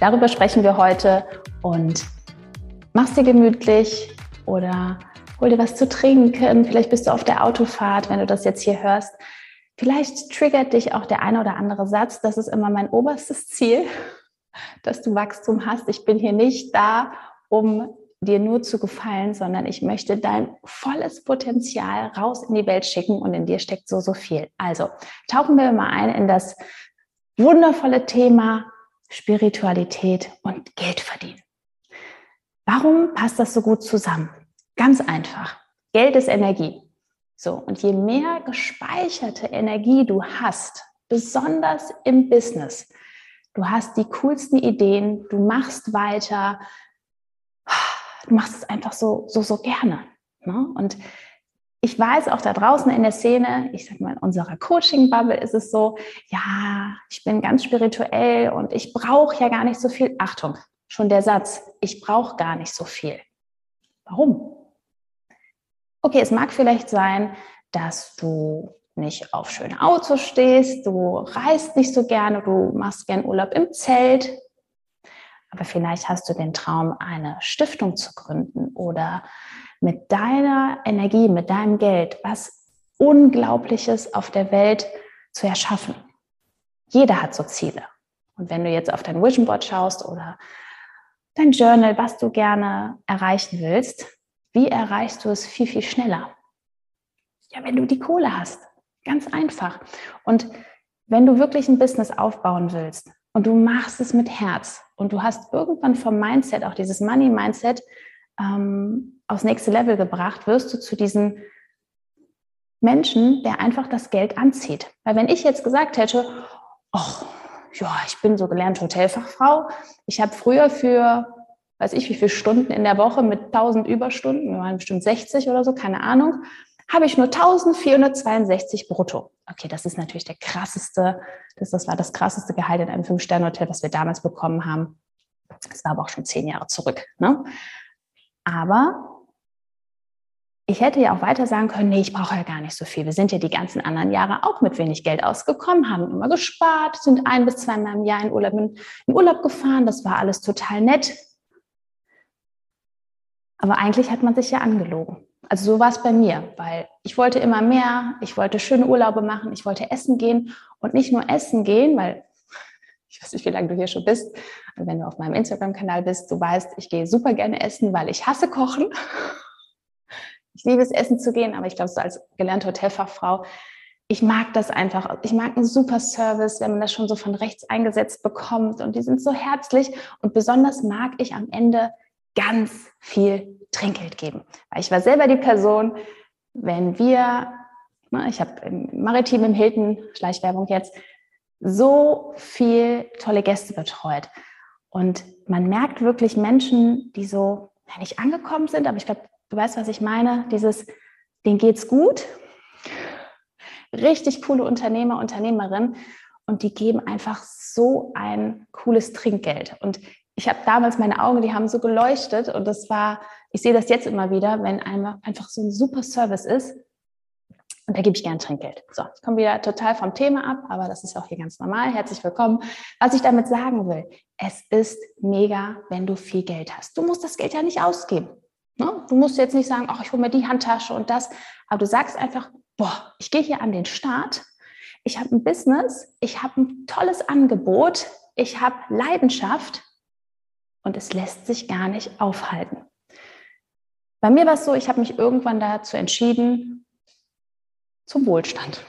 Darüber sprechen wir heute und mach's dir gemütlich oder hol dir was zu trinken. Vielleicht bist du auf der Autofahrt, wenn du das jetzt hier hörst. Vielleicht triggert dich auch der eine oder andere Satz. Das ist immer mein oberstes Ziel, dass du Wachstum hast. Ich bin hier nicht da, um dir nur zu gefallen, sondern ich möchte dein volles Potenzial raus in die Welt schicken und in dir steckt so, so viel. Also tauchen wir mal ein in das wundervolle Thema Spiritualität und Geld verdienen. Warum passt das so gut zusammen? Ganz einfach. Geld ist Energie. So, und je mehr gespeicherte Energie du hast, besonders im Business, du hast die coolsten Ideen, du machst weiter, du machst es einfach so, so, so gerne. Ne? Und ich weiß auch da draußen in der Szene, ich sag mal, in unserer Coaching-Bubble ist es so, ja, ich bin ganz spirituell und ich brauche ja gar nicht so viel. Achtung, schon der Satz, ich brauche gar nicht so viel. Warum? Okay, es mag vielleicht sein, dass du nicht auf schöne Autos stehst, du reist nicht so gerne, du machst gern Urlaub im Zelt, aber vielleicht hast du den Traum, eine Stiftung zu gründen oder mit deiner Energie, mit deinem Geld was Unglaubliches auf der Welt zu erschaffen. Jeder hat so Ziele. Und wenn du jetzt auf dein Vision Board schaust oder dein Journal, was du gerne erreichen willst, wie erreichst du es viel, viel schneller? Ja, wenn du die Kohle hast. Ganz einfach. Und wenn du wirklich ein Business aufbauen willst und du machst es mit Herz und du hast irgendwann vom Mindset, auch dieses Money-Mindset, ähm, aufs nächste Level gebracht, wirst du zu diesem Menschen, der einfach das Geld anzieht. Weil wenn ich jetzt gesagt hätte, ach, ja, ich bin so gelernte Hotelfachfrau, ich habe früher für, weiß ich wie viele Stunden in der Woche mit 1000 Überstunden, wir waren bestimmt 60 oder so, keine Ahnung, habe ich nur 1462 brutto. Okay, das ist natürlich der krasseste, das, das war das krasseste Gehalt in einem Fünf-Sterne-Hotel, was wir damals bekommen haben. Das war aber auch schon zehn Jahre zurück. Ne? Aber ich hätte ja auch weiter sagen können, nee, ich brauche ja gar nicht so viel. Wir sind ja die ganzen anderen Jahre auch mit wenig Geld ausgekommen, haben immer gespart, sind ein bis zweimal im Jahr in Urlaub, in Urlaub gefahren. Das war alles total nett. Aber eigentlich hat man sich ja angelogen. Also so war es bei mir, weil ich wollte immer mehr, ich wollte schöne Urlaube machen, ich wollte essen gehen und nicht nur essen gehen, weil ich weiß nicht, wie lange du hier schon bist, und wenn du auf meinem Instagram-Kanal bist, du weißt, ich gehe super gerne essen, weil ich hasse Kochen. Ich liebe es, essen zu gehen, aber ich glaube, so als gelernte Hotelfachfrau, ich mag das einfach. Ich mag einen super Service, wenn man das schon so von rechts eingesetzt bekommt und die sind so herzlich. Und besonders mag ich am Ende ganz viel Trinkgeld geben. Weil ich war selber die Person, wenn wir, ich habe im Maritim im Hilton, Schleichwerbung jetzt, so viel tolle Gäste betreut. Und man merkt wirklich Menschen, die so nicht angekommen sind, aber ich glaube, du weißt, was ich meine, dieses, denen geht's gut, richtig coole Unternehmer, Unternehmerin und die geben einfach so ein cooles Trinkgeld. Und ich habe damals meine Augen, die haben so geleuchtet und das war, ich sehe das jetzt immer wieder, wenn einfach so ein super Service ist und da gebe ich gern Trinkgeld. So, ich komme wieder total vom Thema ab, aber das ist auch hier ganz normal. Herzlich willkommen. Was ich damit sagen will, es ist mega, wenn du viel Geld hast. Du musst das Geld ja nicht ausgeben. Ne? Du musst jetzt nicht sagen, ach, ich hole mir die Handtasche und das, aber du sagst einfach, boah, ich gehe hier an den Start. Ich habe ein Business, ich habe ein tolles Angebot, ich habe Leidenschaft und es lässt sich gar nicht aufhalten. Bei mir war es so, ich habe mich irgendwann dazu entschieden, zum Wohlstand.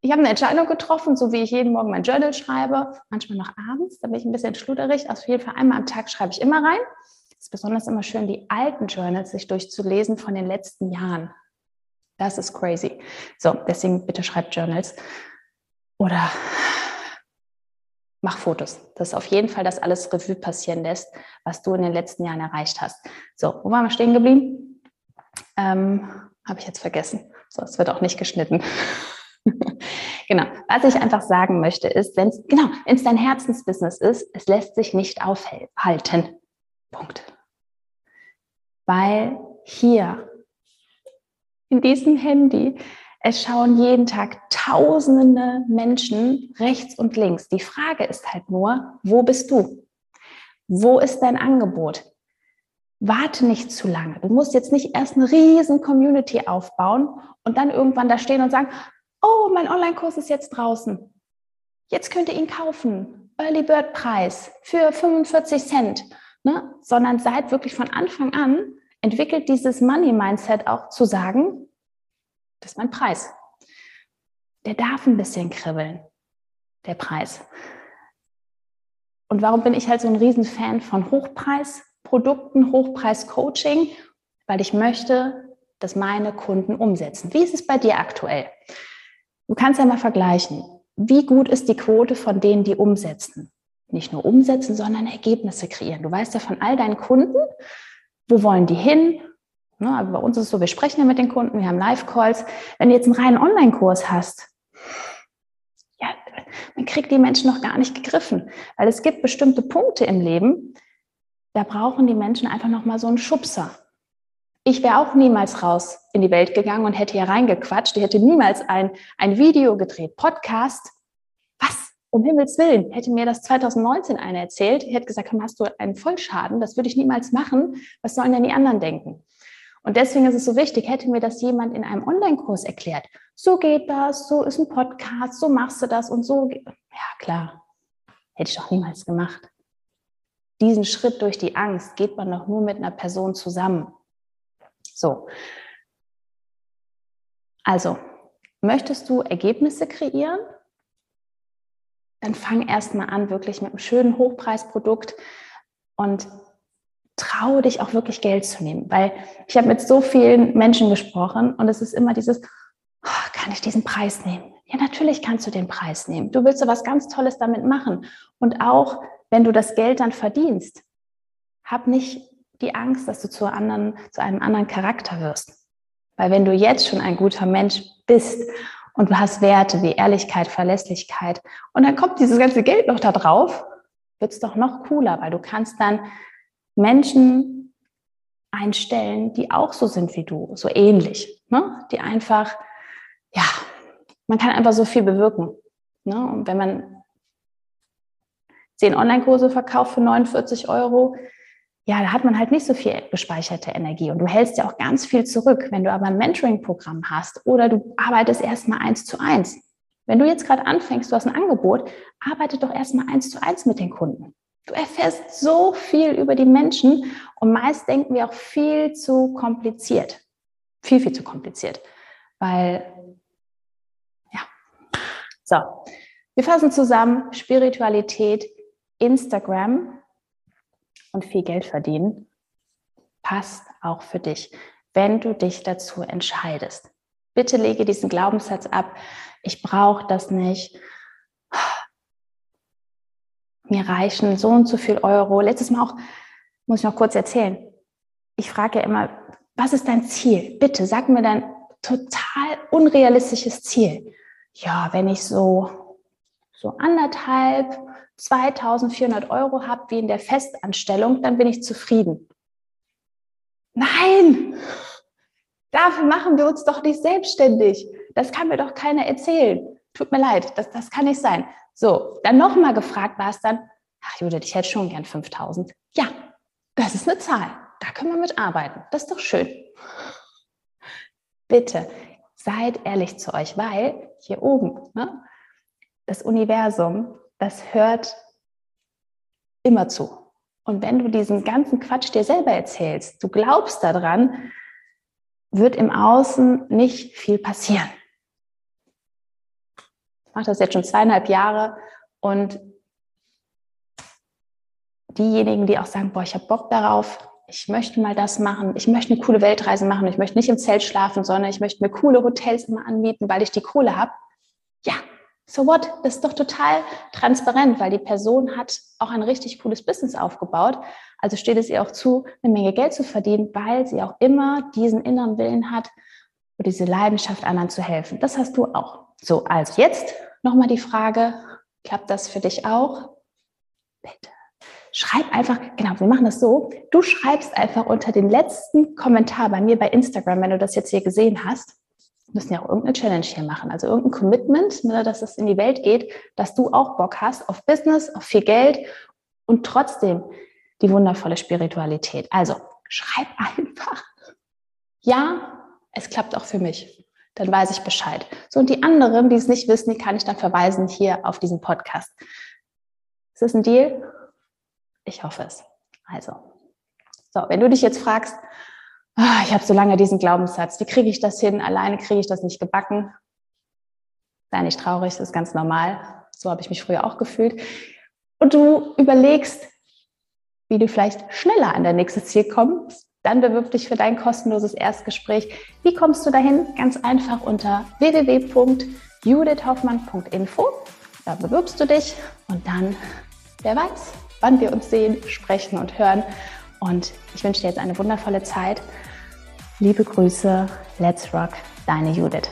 Ich habe eine Entscheidung getroffen, so wie ich jeden Morgen mein Journal schreibe, manchmal noch abends, da bin ich ein bisschen schluderig. Auf jeden Fall einmal am Tag schreibe ich immer rein. Es ist besonders immer schön, die alten Journals sich durchzulesen von den letzten Jahren. Das ist crazy. So, deswegen bitte schreibt Journals. Oder mach Fotos. Das ist auf jeden Fall das alles Revue passieren lässt, was du in den letzten Jahren erreicht hast. So, wo waren wir stehen geblieben? Ähm, Habe ich jetzt vergessen. So, es wird auch nicht geschnitten. genau. Was ich einfach sagen möchte, ist, wenn es genau, dein Herzensbusiness ist, es lässt sich nicht aufhalten. Punkt. Weil hier in diesem Handy es schauen jeden Tag tausende Menschen rechts und links. Die Frage ist halt nur, wo bist du? Wo ist dein Angebot? Warte nicht zu lange. Du musst jetzt nicht erst eine riesen Community aufbauen und dann irgendwann da stehen und sagen, oh, mein Online-Kurs ist jetzt draußen. Jetzt könnt ihr ihn kaufen. Early Bird Preis für 45 Cent. Ne? Sondern seid wirklich von Anfang an, entwickelt dieses Money Mindset auch zu sagen, das ist mein Preis. Der darf ein bisschen kribbeln, der Preis. Und warum bin ich halt so ein Riesenfan von Hochpreisprodukten, Hochpreis-Coaching? Weil ich möchte, dass meine Kunden umsetzen. Wie ist es bei dir aktuell? Du kannst ja mal vergleichen. Wie gut ist die Quote von denen, die umsetzen? Nicht nur umsetzen, sondern Ergebnisse kreieren. Du weißt ja von all deinen Kunden, wo wollen die hin? Bei uns ist es so, wir sprechen ja mit den Kunden, wir haben Live-Calls. Wenn du jetzt einen reinen Online-Kurs hast, ja, man kriegt die Menschen noch gar nicht gegriffen, weil es gibt bestimmte Punkte im Leben, da brauchen die Menschen einfach noch mal so einen Schubser. Ich wäre auch niemals raus in die Welt gegangen und hätte hier reingequatscht. Ich hätte niemals ein, ein Video gedreht, Podcast. Was? Um Himmels Willen, hätte mir das 2019 einer erzählt, hätte gesagt, hast du einen Vollschaden, das würde ich niemals machen. Was sollen denn die anderen denken? Und deswegen ist es so wichtig, hätte mir das jemand in einem Online-Kurs erklärt. So geht das, so ist ein Podcast, so machst du das und so. Ja, klar. Hätte ich doch niemals gemacht. Diesen Schritt durch die Angst geht man doch nur mit einer Person zusammen. So. Also, möchtest du Ergebnisse kreieren? Dann fang erst mal an, wirklich mit einem schönen Hochpreisprodukt und traue dich auch wirklich Geld zu nehmen, weil ich habe mit so vielen Menschen gesprochen und es ist immer dieses, oh, kann ich diesen Preis nehmen? Ja, natürlich kannst du den Preis nehmen. Du willst so was ganz Tolles damit machen. Und auch wenn du das Geld dann verdienst, hab nicht die Angst, dass du zu, anderen, zu einem anderen Charakter wirst. Weil wenn du jetzt schon ein guter Mensch bist und du hast Werte wie Ehrlichkeit, Verlässlichkeit und dann kommt dieses ganze Geld noch da drauf, wird es doch noch cooler, weil du kannst dann Menschen einstellen, die auch so sind wie du, so ähnlich, ne? die einfach, ja, man kann einfach so viel bewirken. Ne? Und wenn man zehn Online-Kurse verkauft für 49 Euro, ja, da hat man halt nicht so viel gespeicherte Energie und du hältst ja auch ganz viel zurück. Wenn du aber ein Mentoring-Programm hast oder du arbeitest erstmal eins zu eins. Wenn du jetzt gerade anfängst, du hast ein Angebot, arbeite doch erstmal eins zu eins mit den Kunden. Du erfährst so viel über die Menschen und meist denken wir auch viel zu kompliziert. Viel, viel zu kompliziert. Weil, ja. So, wir fassen zusammen Spiritualität, Instagram und viel Geld verdienen passt auch für dich, wenn du dich dazu entscheidest. Bitte lege diesen Glaubenssatz ab. Ich brauche das nicht mir reichen so und so viel Euro. Letztes Mal auch, muss ich noch kurz erzählen. Ich frage ja immer, was ist dein Ziel? Bitte sag mir dein total unrealistisches Ziel. Ja, wenn ich so, so anderthalb, 2400 Euro habe wie in der Festanstellung, dann bin ich zufrieden. Nein! Dafür machen wir uns doch nicht selbstständig. Das kann mir doch keiner erzählen. Tut mir leid, das, das kann nicht sein. So, dann nochmal gefragt war es dann, ach Judith, ich hätte schon gern 5000. Ja, das ist eine Zahl. Da können wir mit arbeiten. Das ist doch schön. Bitte seid ehrlich zu euch, weil hier oben, ne, das Universum, das hört immer zu. Und wenn du diesen ganzen Quatsch dir selber erzählst, du glaubst daran, wird im Außen nicht viel passieren mache das jetzt schon zweieinhalb Jahre und diejenigen, die auch sagen, boah, ich habe Bock darauf, ich möchte mal das machen, ich möchte eine coole Weltreise machen, ich möchte nicht im Zelt schlafen, sondern ich möchte mir coole Hotels immer anmieten, weil ich die Kohle habe. So what? Das ist doch total transparent, weil die Person hat auch ein richtig cooles Business aufgebaut. Also steht es ihr auch zu, eine Menge Geld zu verdienen, weil sie auch immer diesen inneren Willen hat, oder diese Leidenschaft, anderen zu helfen. Das hast du auch. So, also jetzt nochmal die Frage, klappt das für dich auch? Bitte. Schreib einfach, genau, wir machen das so. Du schreibst einfach unter den letzten Kommentar bei mir bei Instagram, wenn du das jetzt hier gesehen hast, müssen ja auch irgendeine Challenge hier machen, also irgendein Commitment, ne, dass es in die Welt geht, dass du auch Bock hast auf Business, auf viel Geld und trotzdem die wundervolle Spiritualität. Also schreib einfach, ja, es klappt auch für mich. Dann weiß ich Bescheid. So, und die anderen, die es nicht wissen, die kann ich dann verweisen hier auf diesen Podcast. Ist das ein Deal? Ich hoffe es. Also, so, wenn du dich jetzt fragst, ich habe so lange diesen Glaubenssatz, wie kriege ich das hin? Alleine kriege ich das nicht gebacken. Sei nicht traurig, das ist ganz normal. So habe ich mich früher auch gefühlt. Und du überlegst, wie du vielleicht schneller an dein nächstes Ziel kommst, dann bewirb dich für dein kostenloses Erstgespräch. Wie kommst du dahin? Ganz einfach unter www.judithhoffmann.info. Da bewirbst du dich und dann, wer weiß, wann wir uns sehen, sprechen und hören. Und ich wünsche dir jetzt eine wundervolle Zeit. Liebe Grüße, let's rock, deine Judith.